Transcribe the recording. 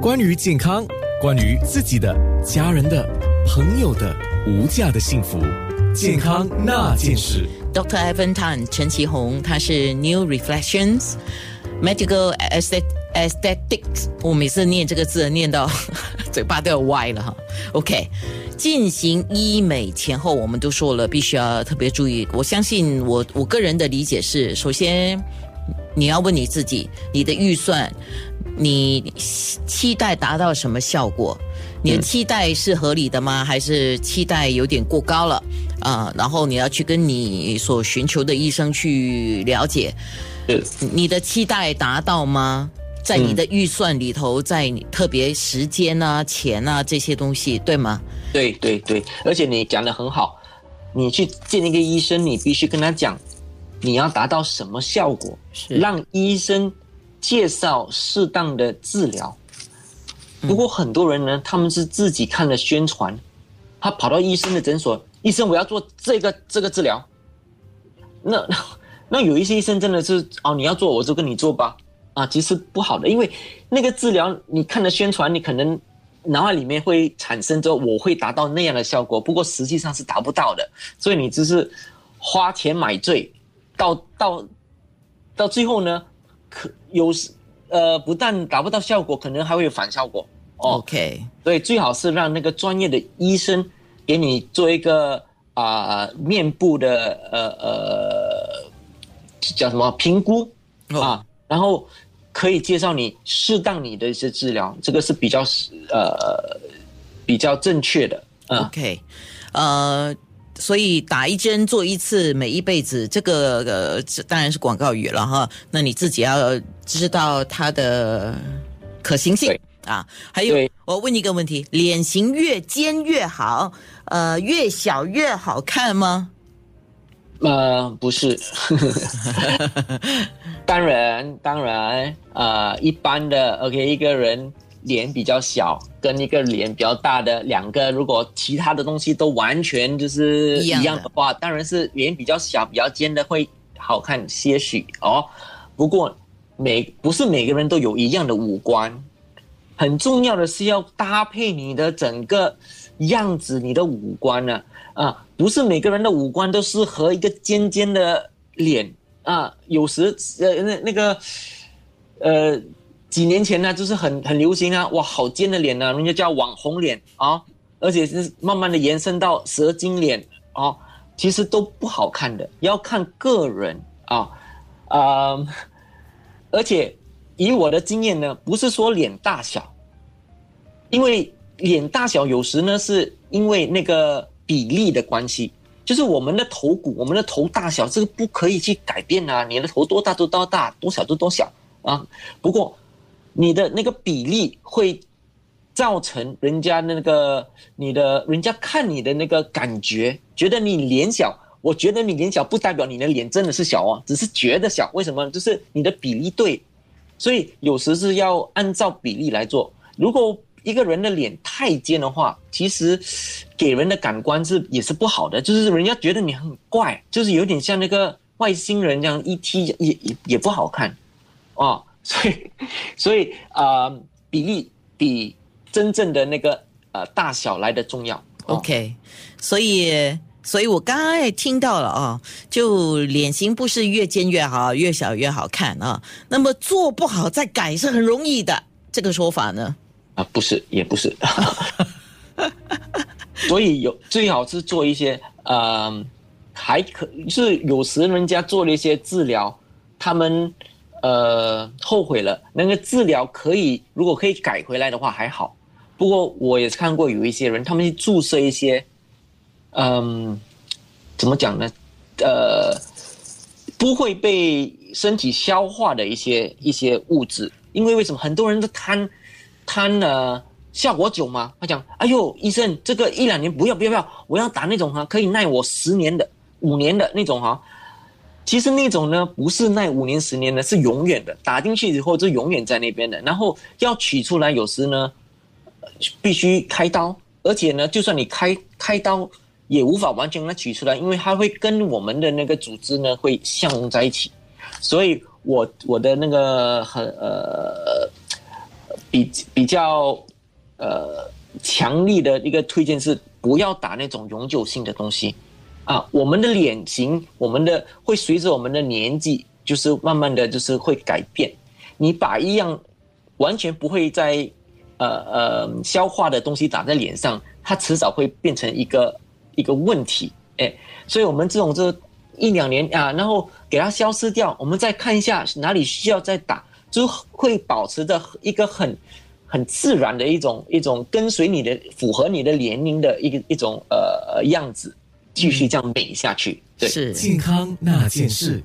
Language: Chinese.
关于健康，关于自己的、家人的、朋友的无价的幸福，健康那件事。Dr. Evan Tan 陈其红，他是 New Reflections Medical Aesthet- Aesthetics。我每次念这个字念到 嘴巴都要歪了哈。OK，进行医美前后，我们都说了，必须要特别注意。我相信我我个人的理解是，首先你要问你自己，你的预算，你期待达到什么效果？你的期待是合理的吗？还是期待有点过高了？啊、然后你要去跟你所寻求的医生去了解，是你的期待达到吗？在你的预算里头，在你特别时间啊、钱啊这些东西，对吗？对对对，而且你讲的很好，你去见一个医生，你必须跟他讲你要达到什么效果，是让医生介绍适当的治疗。不过很多人呢，他们是自己看了宣传，他跑到医生的诊所，医生我要做这个这个治疗。那 那有一些医生真的是哦，你要做我就跟你做吧，啊，其实不好的，因为那个治疗你看了宣传，你可能脑海里面会产生着我会达到那样的效果，不过实际上是达不到的，所以你只是花钱买醉，到到到最后呢，可有时呃不但达不到效果，可能还会有反效果哦。OK，所以最好是让那个专业的医生给你做一个啊、面部的呃呃叫什么评估哦啊，然后可以介绍你适当你的一些治疗，这个是比较呃比较正确的啊。OK，呃，所以打一针做一次，每一辈子，这个呃，这当然是广告语了哈。那你自己要知道它的可行性对啊。还有，我问你一个问题：脸型越尖越好，呃，越小越好看吗？呃，不是，当然，当然，呃，一般的，OK，一个人脸比较小，跟一个脸比较大的两个，如果其他的东西都完全就是一一样的样的话，当然是脸比较小、比较尖的会好看些许哦。不过每不是每个人都有一样的五官，很重要的是要搭配你的整个样子，你的五官呢、啊，不是每个人的五官都适合一个尖尖的脸啊。有时呃那那个呃几年前呢，就是很很流行啊，哇，好尖的脸呢、人家叫网红脸啊，而且是慢慢的延伸到蛇精脸啊，其实都不好看的，要看个人啊啊、而且以我的经验呢，不是说脸大小，因为脸大小有时呢是因为那个比例的关系，就是我们的头骨、我们的头大小，这个不可以去改变啊。你的头多大就多大，多小就多小啊。不过你的那个比例会造成人家那个你的人家看你的那个感觉，觉得你脸小。我觉得你脸小不代表你的脸真的是小哦，只是觉得小。为什么？就是你的比例对，所以有时是要按照比例来做。如果一个人的脸太尖的话，其实给人的感官是也是不好的，就是人家觉得你很怪，就是有点像那个外星人这样一踢也也也不好看哦。所以所以啊、呃比例比真正的那个呃大小来的重要。哦 OK，所以，所以我刚刚也听到了啊，就脸型不是越尖越好，越小越好看啊。那么做不好再改是很容易的，这个说法呢？啊，不是，也不是，所以有最好是做一些呃，还可是有时人家做了一些治疗，他们呃后悔了，那个治疗可以如果可以改回来的话还好，不过我也看过有一些人，他们去注射一些，嗯、怎么讲呢？呃，不会被身体消化的一些一些物质，因为为什么很多人都贪贪了效果久嘛？他讲，哎呦，医生，这个一两年不要不要不要，我要打那种哈可以耐我十年的、五年的那种哈。其实那种呢，不是耐五年、十年的，是永远的，打进去以后就永远在那边的。然后要取出来，有时呢必须开刀，而且呢，就算你开开刀，也无法完全的取出来，因为它会跟我们的那个组织呢会相融在一起。所以我我的那个很呃比比较呃强力的一个推荐是不要打那种永久性的东西啊。我们的脸型，我们的会随着我们的年纪，就是慢慢的就是会改变。你把一样完全不会在呃呃消化的东西打在脸上，它迟早会变成一个一个问题。哎，所以我们这种这一两年啊，然后给它消失掉，我们再看一下哪里需要再打。就会保持着一个很很自然的一种一种跟随你的符合你的年龄的一个一种呃样子，继续这样美下去。对，是健康那件事。